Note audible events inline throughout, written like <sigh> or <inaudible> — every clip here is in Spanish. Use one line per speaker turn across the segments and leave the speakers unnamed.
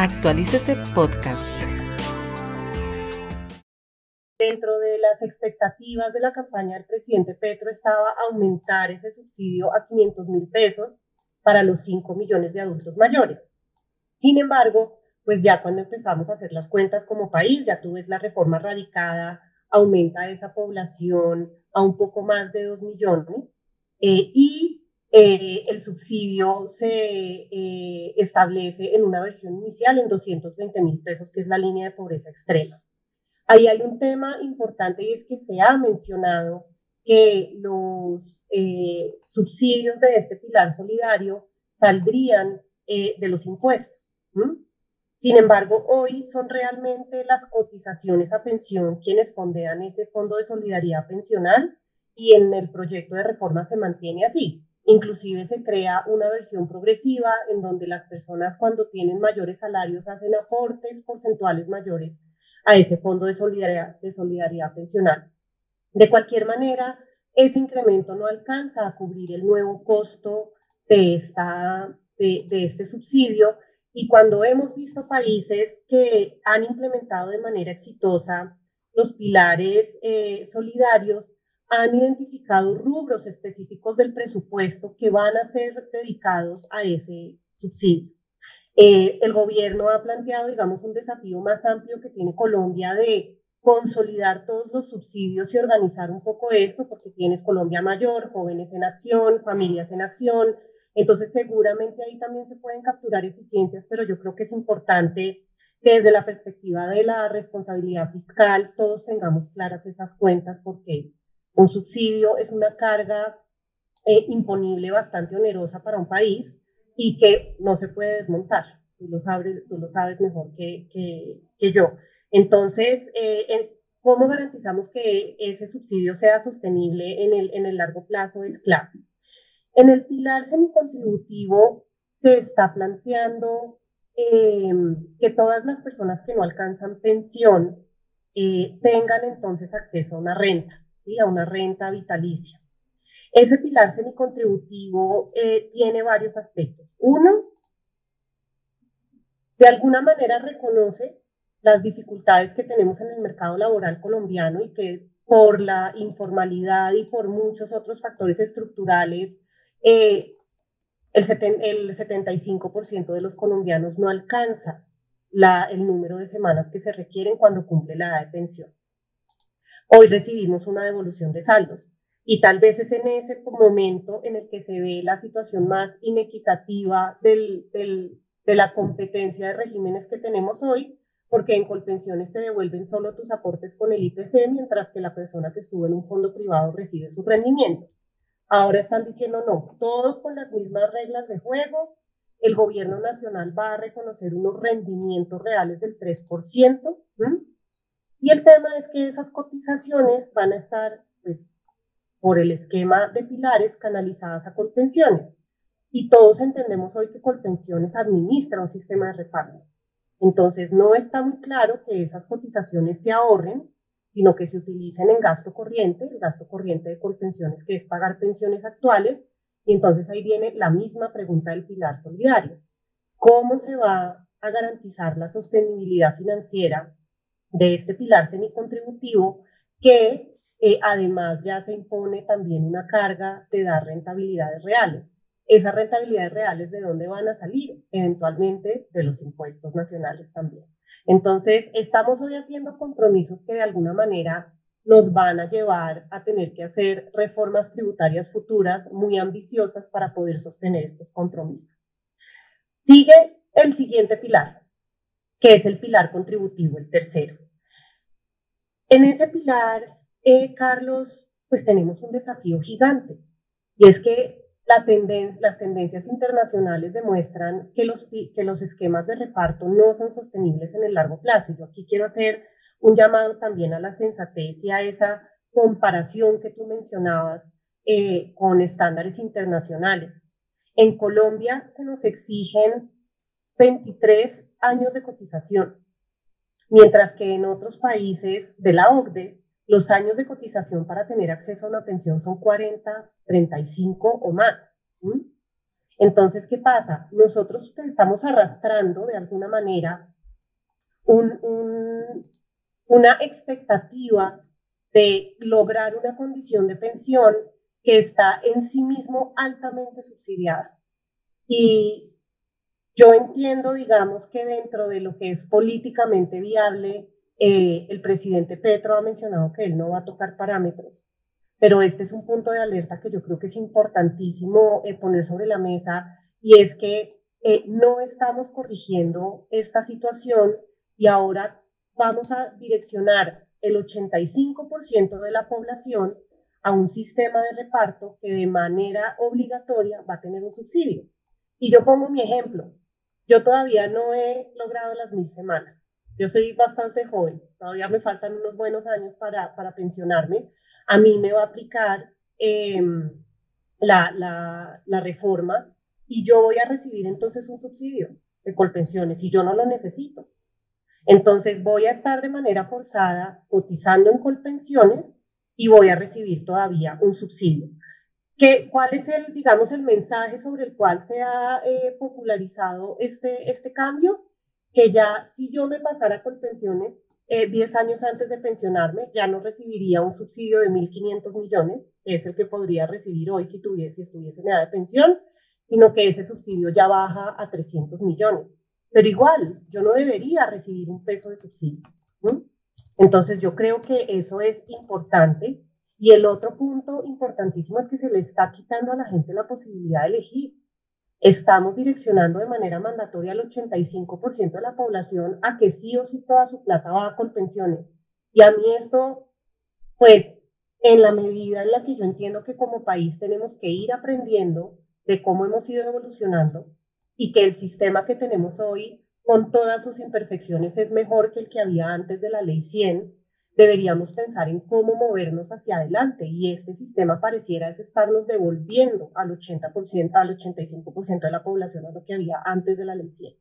Actualícese Podcast.
Dentro de las expectativas de la campaña del presidente Petro estaba aumentar ese subsidio a 500 mil pesos para los 5 millones de adultos mayores. Sin embargo, pues ya cuando empezamos a hacer las cuentas como país, ya tú ves la reforma radicada, aumenta esa población a un poco más de 2 millones eh, y el subsidio se eh, establece en una versión inicial en 220 mil pesos, que es la línea de pobreza extrema. Ahí hay un tema importante y es que se ha mencionado que los eh, subsidios de este pilar solidario saldrían eh, de los impuestos. Sin embargo, hoy son realmente las cotizaciones a pensión quienes fondean ese fondo de solidaridad pensional y en el proyecto de reforma se mantiene así. Inclusive se crea una versión progresiva en donde las personas cuando tienen mayores salarios hacen aportes porcentuales mayores a ese fondo de solidaridad, de solidaridad pensional. De cualquier manera, ese incremento no alcanza a cubrir el nuevo costo de, esta, de, este subsidio y cuando hemos visto países que han implementado de manera exitosa los pilares eh, solidarios, han identificado rubros específicos del presupuesto que van a ser dedicados a ese subsidio. Eh, el gobierno ha planteado, digamos, un desafío más amplio que tiene Colombia de consolidar todos los subsidios y organizar un poco esto, porque tienes Colombia Mayor, jóvenes en acción, familias en acción. Entonces, seguramente ahí también se pueden capturar eficiencias, pero yo creo que es importante que desde la perspectiva de la responsabilidad fiscal todos tengamos claras esas cuentas, porque un subsidio es una carga eh, imponible bastante onerosa para un país y que no se puede desmontar. Tú lo sabes, tú lo sabes mejor que, yo. Entonces, eh, ¿cómo garantizamos que ese subsidio sea sostenible en el, largo plazo? Es clave. En el pilar semicontributivo se está planteando eh, que todas las personas que no alcanzan pensión eh, tengan entonces acceso a una renta, a una renta vitalicia. Ese pilar semicontributivo eh, tiene varios aspectos. Uno, de alguna manera reconoce las dificultades que tenemos en el mercado laboral colombiano y que por la informalidad y por muchos otros factores estructurales, eh, el, 75% de los colombianos no alcanza el número de semanas que se requieren cuando cumple la edad de pensión. Hoy recibimos una devolución de saldos. Y tal vez es en ese momento en el que se ve la situación más inequitativa de la competencia de regímenes que tenemos hoy, porque en Colpensiones te devuelven solo tus aportes con el IPC, mientras que la persona que estuvo en un fondo privado recibe su rendimiento. Ahora están diciendo no, todos con las mismas reglas de juego, el gobierno nacional va a reconocer unos rendimientos reales del 3%, y el tema es que esas cotizaciones van a estar pues, por el esquema de pilares canalizadas a Colpensiones. Y todos entendemos hoy que Colpensiones administra un sistema de reparto. Entonces, no está muy claro que esas cotizaciones se ahorren, sino que se utilicen en gasto corriente, el gasto corriente de Colpensiones, que es pagar pensiones actuales. Y entonces ahí viene la misma pregunta del pilar solidario. ¿Cómo se va a garantizar la sostenibilidad financiera de este pilar semicontributivo que eh, además, ya se impone también una carga de dar rentabilidades reales. Esas rentabilidades reales, ¿de dónde van a salir? Eventualmente de los impuestos nacionales también. Entonces, estamos hoy haciendo compromisos que de alguna manera nos van a llevar a tener que hacer reformas tributarias futuras muy ambiciosas para poder sostener estos compromisos. Sigue el siguiente pilar, que es el pilar contributivo, el tercero. En ese pilar eh, Carlos, pues tenemos un desafío gigante. Y es que la las tendencias internacionales demuestran que los, que los esquemas de reparto no son sostenibles en el largo plazo. Yo aquí quiero hacer un llamado también a la sensatez y a esa comparación que tú mencionabas eh, con estándares internacionales. En Colombia se nos exigen 23 años de cotización, mientras que en otros países de la OCDE los años de cotización para tener acceso a una pensión son 40, 35 o más. Entonces, ¿qué pasa? Nosotros estamos arrastrando de alguna manera una expectativa de lograr una condición de pensión que está en sí mismo altamente subsidiada. Y yo entiendo, digamos, que dentro de lo que es políticamente viable, eh, el presidente Petro ha mencionado que él no va a tocar parámetros, pero este es un punto de alerta que yo creo que es importantísimo eh, poner sobre la mesa y es que eh, no estamos corrigiendo esta situación y ahora vamos a direccionar el 85% de la población a un sistema de reparto que de manera obligatoria va a tener un subsidio. Y yo pongo mi ejemplo. Yo todavía no he logrado las mil semanas. Yo soy bastante joven, todavía me faltan unos buenos años para, para pensionarme. A mí me va a aplicar em, la, la, la reforma y yo voy a recibir entonces un subsidio de colpensiones y yo no lo necesito. Entonces voy a estar de manera forzada cotizando en colpensiones y voy a recibir todavía un subsidio. ¿Qué, ¿Cuál es el, digamos, el mensaje sobre el cual se ha eh, popularizado este, este cambio? Que ya si yo me pasara colpensiones eh, 10 años antes de pensionarme, ya no recibiría un subsidio de 1.500 millones, que es el que podría recibir hoy si, tuviese, si estuviese en edad de pensión, sino que ese subsidio ya baja a 300 millones. Pero igual, yo no debería recibir un peso de subsidio. Entonces, yo creo que eso es importante. Y el otro punto importantísimo es que se le está quitando a la gente la posibilidad de elegir. Estamos direccionando de manera mandatoria al 85% de la población a que sí o sí toda su plata va con pensiones. Y a mí esto, pues, en la medida en la que yo entiendo que como país tenemos que ir aprendiendo de cómo hemos ido evolucionando, y que el sistema que tenemos hoy, con todas sus imperfecciones, es mejor que el que había antes de la ley 100, deberíamos pensar en cómo movernos hacia adelante y este sistema pareciera es estarnos devolviendo al 80%, al 85% de la población a lo que había antes de la ley 100.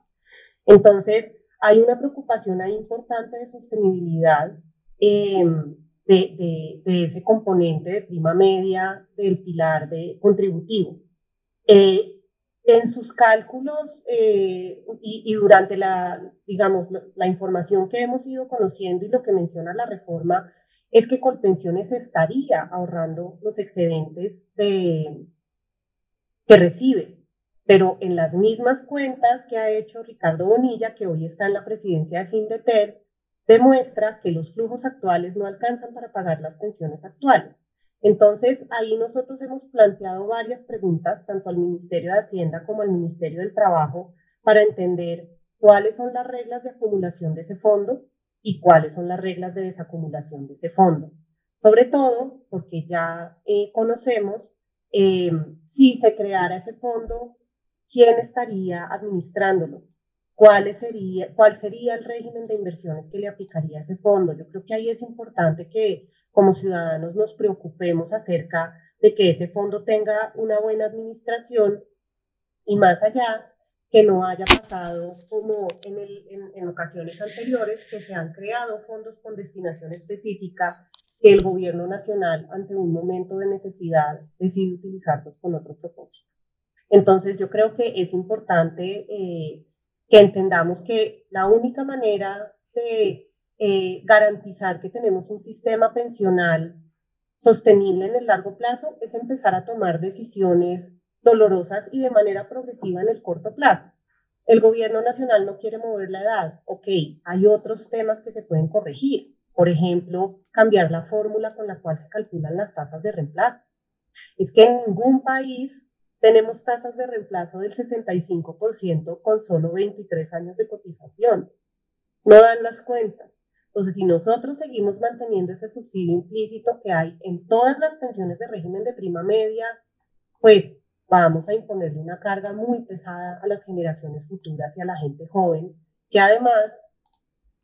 Entonces, hay una preocupación ahí importante de sostenibilidad em, de, de, ese componente de prima media del pilar de contributivo. Eh, en sus cálculos eh, y, durante la, digamos, la, información que hemos ido conociendo y lo que menciona la reforma es que Colpensiones estaría ahorrando los excedentes que recibe. Pero en las mismas cuentas que ha hecho Ricardo Bonilla, que hoy está en la presidencia de FINDETER, demuestra que los flujos actuales no alcanzan para pagar las pensiones actuales. Entonces, ahí nosotros hemos planteado varias preguntas, tanto al Ministerio de Hacienda como al Ministerio del Trabajo, para entender cuáles son las reglas de acumulación de ese fondo y cuáles son las reglas de desacumulación de ese fondo. Sobre todo porque ya eh, conocemos eh, si se creara ese fondo, quién estaría administrándolo, cuál sería, cuál sería el régimen de inversiones que le aplicaría ese fondo. Yo creo que ahí es importante que como ciudadanos nos preocupemos acerca de que ese fondo tenga una buena administración y más allá que no haya pasado como en, en, ocasiones anteriores que se han creado fondos con destinación específica que el gobierno nacional ante un momento de necesidad decide utilizarlos con otro propósito. Entonces yo creo que es importante eh, que entendamos que la única manera de eh, garantizar que tenemos un sistema pensional sostenible en el largo plazo es empezar a tomar decisiones dolorosas y de manera progresiva en el corto plazo. El gobierno nacional no quiere mover la edad. Ok, hay otros temas que se pueden corregir. Por ejemplo, cambiar la fórmula con la cual se calculan las tasas de reemplazo. Es que en ningún país tenemos tasas de reemplazo del 65% con solo 23 años de cotización. No dan las cuentas. Entonces, si nosotros seguimos manteniendo ese subsidio implícito que hay en todas las pensiones de régimen de prima media, pues vamos a imponerle una carga muy pesada a las generaciones futuras y a la gente joven, que además,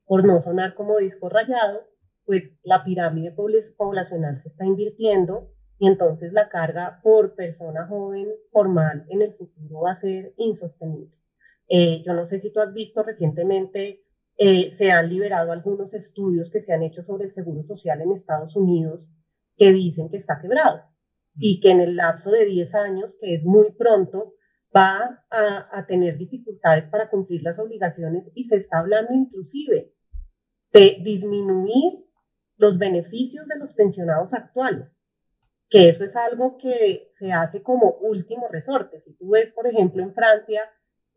por no sonar como disco rayado, pues la pirámide poblacional se está invirtiendo y entonces la carga por persona joven formal en el futuro va a ser insostenible. Eh, yo no sé si tú has visto recientemente eh, se han liberado algunos estudios que se han hecho sobre el seguro social en Estados Unidos que dicen que está quebrado y que en el lapso de 10 años, que es muy pronto, va a, tener dificultades para cumplir las obligaciones y se está hablando inclusive de disminuir los beneficios de los pensionados actuales, que eso es algo que se hace como último resorte. Si tú ves, por ejemplo, en Francia,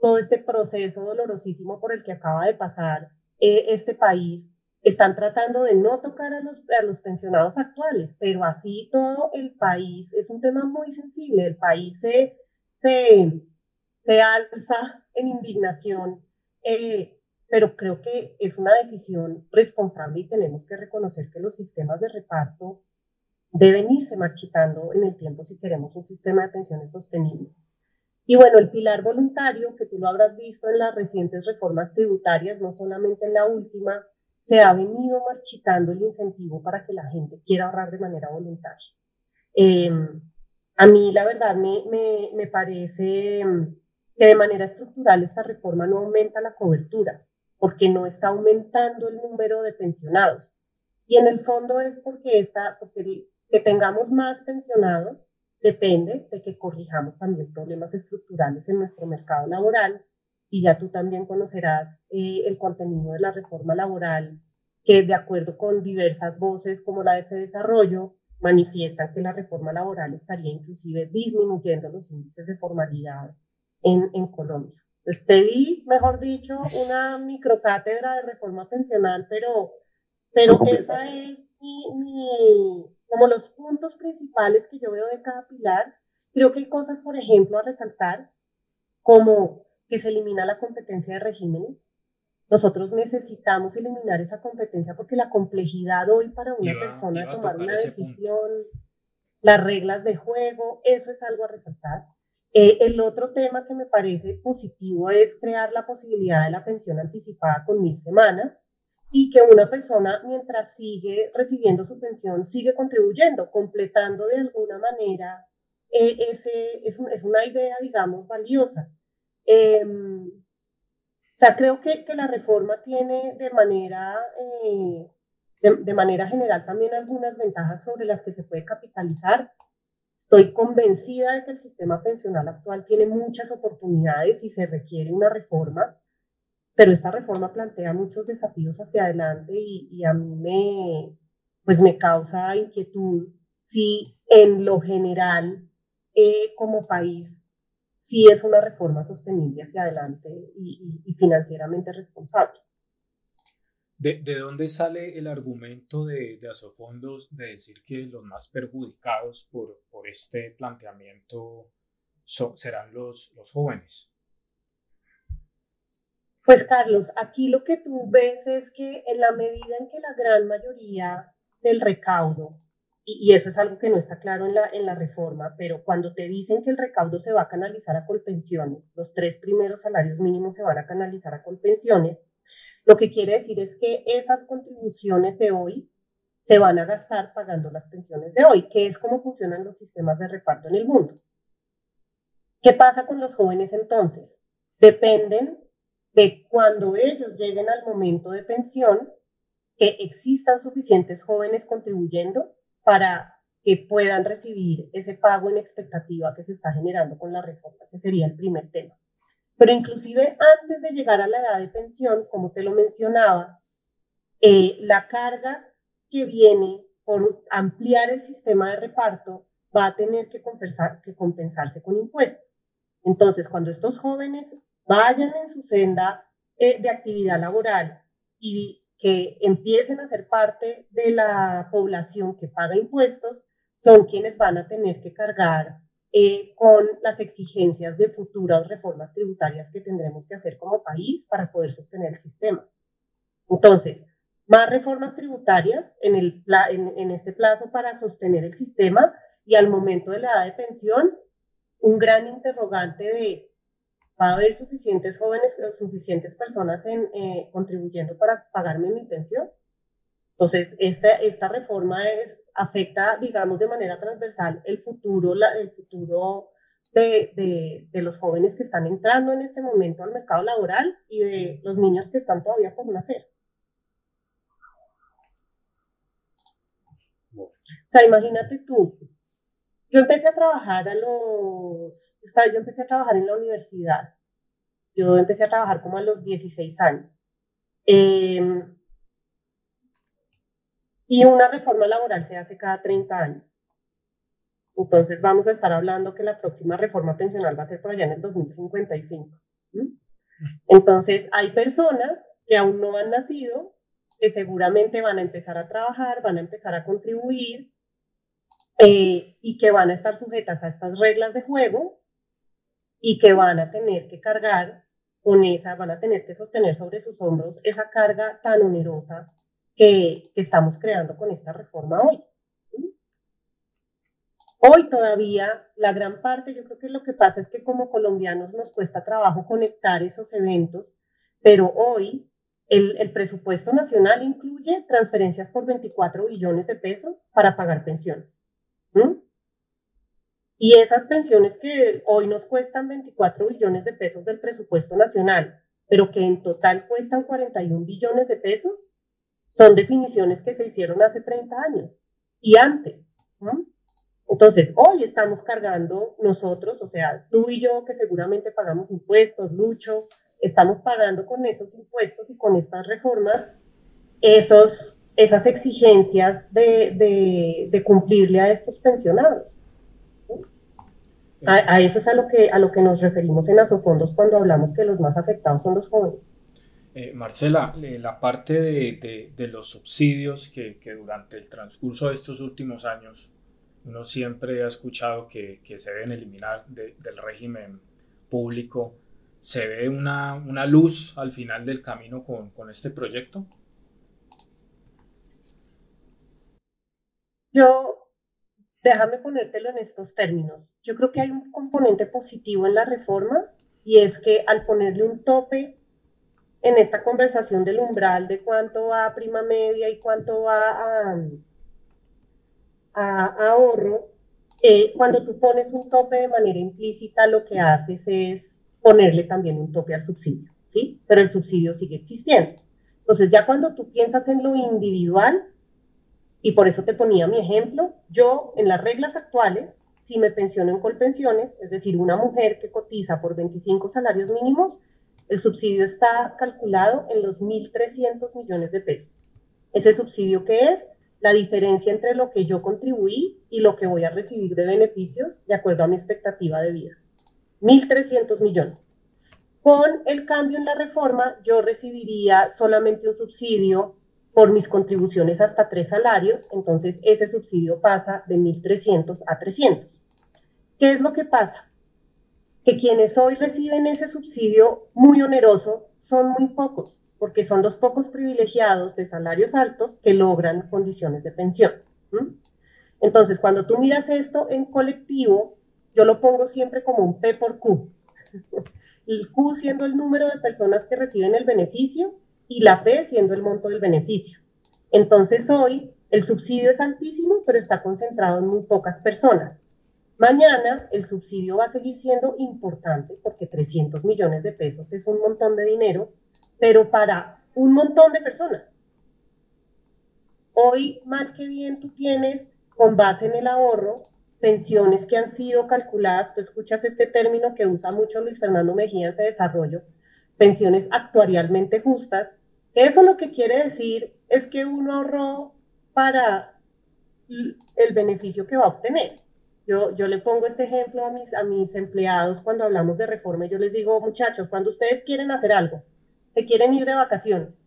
todo este proceso dolorosísimo por el que acaba de pasar eh, este país, están tratando de no tocar a los, a los pensionados actuales, pero así todo el país es un tema muy sensible. El país se se, alza en indignación, eh, pero creo que es una decisión responsable y tenemos que reconocer que los sistemas de reparto deben irse marchitando en el tiempo si queremos un sistema de pensiones sostenible. Y bueno, el pilar voluntario, que tú lo habrás visto en las recientes reformas tributarias, no solamente en la última, se ha venido marchitando el incentivo para que la gente quiera ahorrar de manera voluntaria. Eh, a mí, la verdad, me, me, parece mm, que de manera estructural esta reforma no aumenta la cobertura, porque no está aumentando el número de pensionados. Y en el fondo es porque, esta, porque que tengamos más pensionados depende de que corrijamos también problemas estructurales en nuestro mercado laboral. Y ya tú también conocerás eh, el contenido de la reforma laboral, que de acuerdo con diversas voces como la de Desarrollo, manifiestan que la reforma laboral estaría inclusive disminuyendo los índices de formalidad en, en Colombia. Pues te di, mejor dicho, una microcátedra de reforma pensional, pero, pero esa es mi, como los puntos principales que yo veo de cada pilar. Creo que hay cosas, por ejemplo, a resaltar, como que se elimina la competencia de regímenes, nosotros necesitamos eliminar esa competencia porque la complejidad hoy para una persona tomar una decisión, las reglas de juego, eso es algo a resaltar. Eh, el otro tema que me parece positivo es crear la posibilidad de la pensión anticipada con mil semanas y que una persona mientras sigue recibiendo su pensión sigue contribuyendo, completando de alguna manera eh, ese, es, es, una idea, digamos, valiosa. Eh, o sea, creo que, que la reforma tiene de manera, eh, de, manera general también algunas ventajas sobre las que se puede capitalizar. Estoy convencida de que el sistema pensional actual tiene muchas oportunidades y se requiere una reforma, pero esta reforma plantea muchos desafíos hacia adelante y, a mí me, pues me causa inquietud si en lo general eh, como país si es una reforma sostenible hacia adelante y, financieramente responsable.
¿De, ¿De, dónde sale el argumento de, de Asofondos de decir que los más perjudicados por, por este planteamiento serán los, los jóvenes?
Pues Carlos, aquí lo que tú ves es que en la medida en que la gran mayoría del recaudo y, eso es algo que no está claro en la, en la reforma, pero cuando te dicen que el recaudo se va a canalizar a colpensiones, los tres primeros salarios mínimos se van a canalizar a colpensiones, lo que quiere decir es que esas contribuciones de hoy se van a gastar pagando las pensiones de hoy, que es como funcionan los sistemas de reparto en el mundo. ¿Qué pasa con los jóvenes entonces? Dependen de cuando ellos lleguen al momento de pensión, que existan suficientes jóvenes contribuyendo para que puedan recibir ese pago en expectativa que se está generando con la reforma. Ese sería el primer tema. Pero inclusive antes de llegar a la edad de pensión, como te lo mencionaba, eh, la carga que viene por ampliar el sistema de reparto va a tener que, compensar, que compensarse con impuestos. Entonces, cuando estos jóvenes vayan en su senda eh, de actividad laboral y que empiecen a ser parte de la población que paga impuestos son quienes van a tener que cargar eh, con las exigencias de futuras reformas tributarias que tendremos que hacer como país para poder sostener el sistema. Entonces, más reformas tributarias en, el, en, en este plazo para sostener el sistema y al momento de la edad de pensión, un gran interrogante de va a haber suficientes jóvenes, suficientes personas en, eh, contribuyendo para pagarme mi pensión. Entonces, esta, esta reforma es, afecta, digamos, de manera transversal el futuro, la, el futuro de, de, de, los jóvenes que están entrando en este momento al mercado laboral y de los niños que están todavía por nacer. O sea, imagínate tú, yo empecé a trabajar a los, yo empecé a trabajar en la universidad. Yo empecé a trabajar como a los 16 años. Em, y una reforma laboral se hace cada 30 años. Entonces vamos a estar hablando que la próxima reforma pensional va a ser por allá en el 2055. Entonces hay personas que aún no han nacido, que seguramente van a empezar a trabajar, van a empezar a contribuir eh, y que van a estar sujetas a estas reglas de juego y que van a tener que cargar con esa, van a tener que sostener sobre sus hombros esa carga tan onerosa que, estamos creando con esta reforma hoy. Hoy todavía la gran parte, yo creo que lo que pasa es que como colombianos nos cuesta trabajo conectar esos eventos, pero hoy el, el, presupuesto nacional incluye transferencias por 24 billones de pesos para pagar pensiones. Y esas pensiones que hoy nos cuestan 24 billones de pesos del presupuesto nacional, pero que en total cuestan 41 billones de pesos, son definiciones que se hicieron hace 30 años y antes. Entonces, hoy estamos cargando nosotros, o sea, tú y yo que seguramente pagamos impuestos, Lucho, estamos pagando con esos impuestos y con estas reformas esos, esas exigencias de, de, cumplirle a estos pensionados. A, eso es a lo, que, a lo que nos referimos en Asofondos cuando hablamos que los más afectados son los jóvenes.
Eh, Marcela, la parte de, de, los subsidios que, que, durante el transcurso de estos últimos años uno siempre ha escuchado que, que se deben eliminar del régimen público, ¿se ve una, una, luz al final del camino con, con este proyecto?
Yo, déjame ponértelo en estos términos. Yo creo que hay un componente positivo en la reforma y es que al ponerle un tope en esta conversación del umbral de cuánto va a prima media y cuánto va a, ahorro, eh, cuando tú pones un tope de manera implícita, lo que haces es ponerle también un tope al subsidio, ¿sí? Pero el subsidio sigue existiendo. Entonces, ya cuando tú piensas en lo individual, y por eso te ponía mi ejemplo, yo en las reglas actuales, si me pensiono en colpensiones, es decir, una mujer que cotiza por 25 salarios mínimos, el subsidio está calculado en los 1.300 millones de pesos. Ese subsidio que es la diferencia entre lo que yo contribuí y lo que voy a recibir de beneficios de acuerdo a mi expectativa de vida. 1.300 millones. Con el cambio en la reforma, yo recibiría solamente un subsidio por mis contribuciones hasta tres salarios, entonces ese subsidio pasa de 1.300 a 300. ¿Qué es lo que pasa? que quienes hoy reciben ese subsidio muy oneroso son muy pocos, porque son los pocos privilegiados de salarios altos que logran condiciones de pensión. Entonces, cuando tú miras esto en colectivo, yo lo pongo siempre como un P por Q. <laughs> El Q siendo el número de personas que reciben el beneficio y la P siendo el monto del beneficio. Entonces, hoy el subsidio es altísimo, pero está concentrado en muy pocas personas. Mañana el subsidio va a seguir siendo importante porque 300 millones de pesos es un montón de dinero, pero para un montón de personas. Hoy, mal que bien, tú tienes, con base en el ahorro, pensiones que han sido calculadas, tú escuchas este término que usa mucho Luis Fernando Mejía de desarrollo, pensiones actuarialmente justas. Eso lo que quiere decir es que uno ahorró para el beneficio que va a obtener. Yo, yo le pongo este ejemplo a mis, a mis empleados cuando hablamos de reforma. Yo les digo, muchachos, cuando ustedes quieren hacer algo, que quieren ir de vacaciones,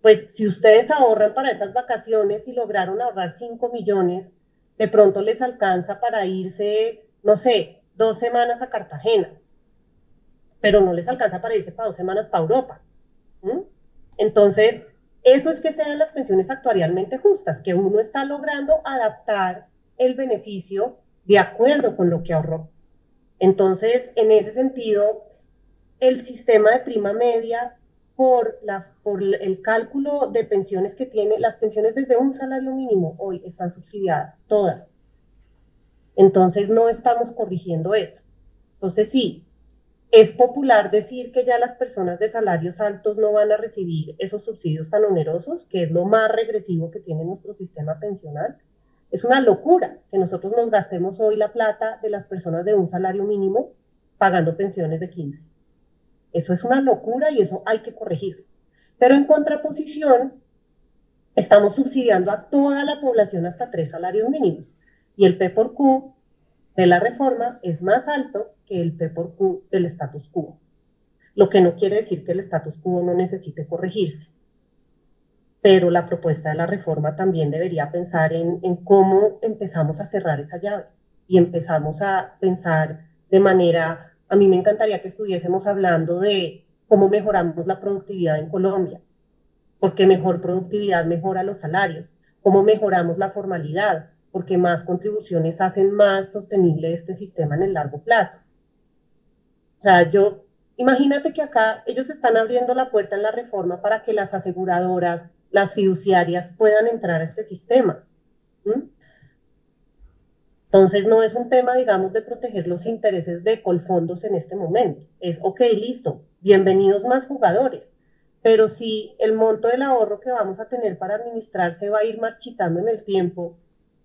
pues si ustedes ahorran para esas vacaciones y lograron ahorrar 5 millones, de pronto les alcanza para irse, no sé, dos semanas a Cartagena, pero no les alcanza para irse para dos semanas para Europa. Entonces, eso es que sean las pensiones actuarialmente justas, que uno está logrando adaptar el beneficio de acuerdo con lo que ahorró. Entonces, en ese sentido, el sistema de prima media, por, la, por el cálculo de pensiones que tiene, las pensiones desde un salario mínimo hoy están subsidiadas, todas. Entonces, no estamos corrigiendo eso. Entonces, sí, es popular decir que ya las personas de salarios altos no van a recibir esos subsidios tan onerosos, que es lo más regresivo que tiene nuestro sistema pensional Es una locura que nosotros nos gastemos hoy la plata de las personas de un salario mínimo pagando pensiones de 15. Eso es una locura y eso hay que corregir. Pero en contraposición, estamos subsidiando a toda la población hasta tres salarios mínimos. Y el P por Q de la reforma es más alto que el P por Q del status quo. Lo que no quiere decir que el status quo no necesite corregirse. Pero la propuesta de la reforma también debería pensar en, en cómo empezamos a cerrar esa llave y empezamos a pensar de manera, a mí me encantaría que estuviésemos hablando de cómo mejoramos la productividad en Colombia, porque mejor productividad mejora los salarios, cómo mejoramos la formalidad, porque más contribuciones hacen más sostenible este sistema en el largo plazo. O sea, yo, imagínate que acá ellos están abriendo la puerta en la reforma para que las aseguradoras, las fiduciarias puedan entrar a este sistema. Entonces, no es un tema, digamos, de proteger los intereses de Colfondos en este momento. Es, ok, listo, bienvenidos más jugadores. Pero si el monto del ahorro que vamos a tener para administrar se va a ir marchitando en el tiempo,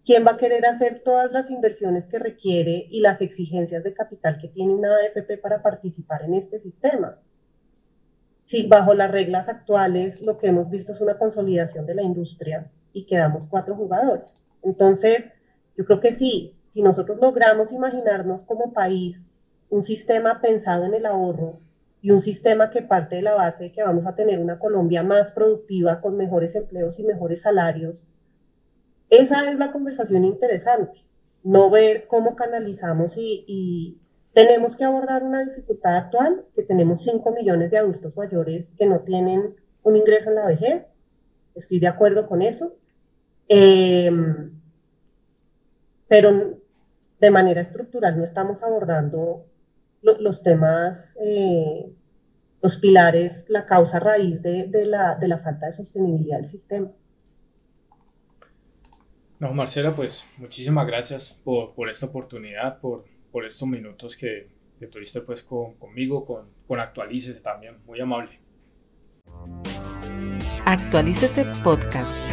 ¿quién va a querer hacer todas las inversiones que requiere y las exigencias de capital que tiene una AFP para participar en este sistema? Si bajo las reglas actuales lo que hemos visto es una consolidación de la industria y quedamos cuatro jugadores. Entonces, yo creo que sí, si nosotros logramos imaginarnos como país un sistema pensado en el ahorro y un sistema que parte de la base de que vamos a tener una Colombia más productiva, con mejores empleos y mejores salarios, esa es la conversación interesante, no ver cómo canalizamos y, tenemos que abordar una dificultad actual, que tenemos 5 millones de adultos mayores que no tienen un ingreso en la vejez, estoy de acuerdo con eso, em, pero de manera estructural no estamos abordando los temas, eh, los pilares, la causa raíz de, la, de la falta de sostenibilidad del sistema.
No, Marcela, pues muchísimas gracias por, por esta oportunidad, por, por estos minutos que, que tuviste pues con, conmigo, con, con Actualices también, muy amable.
Actualícese Podcast.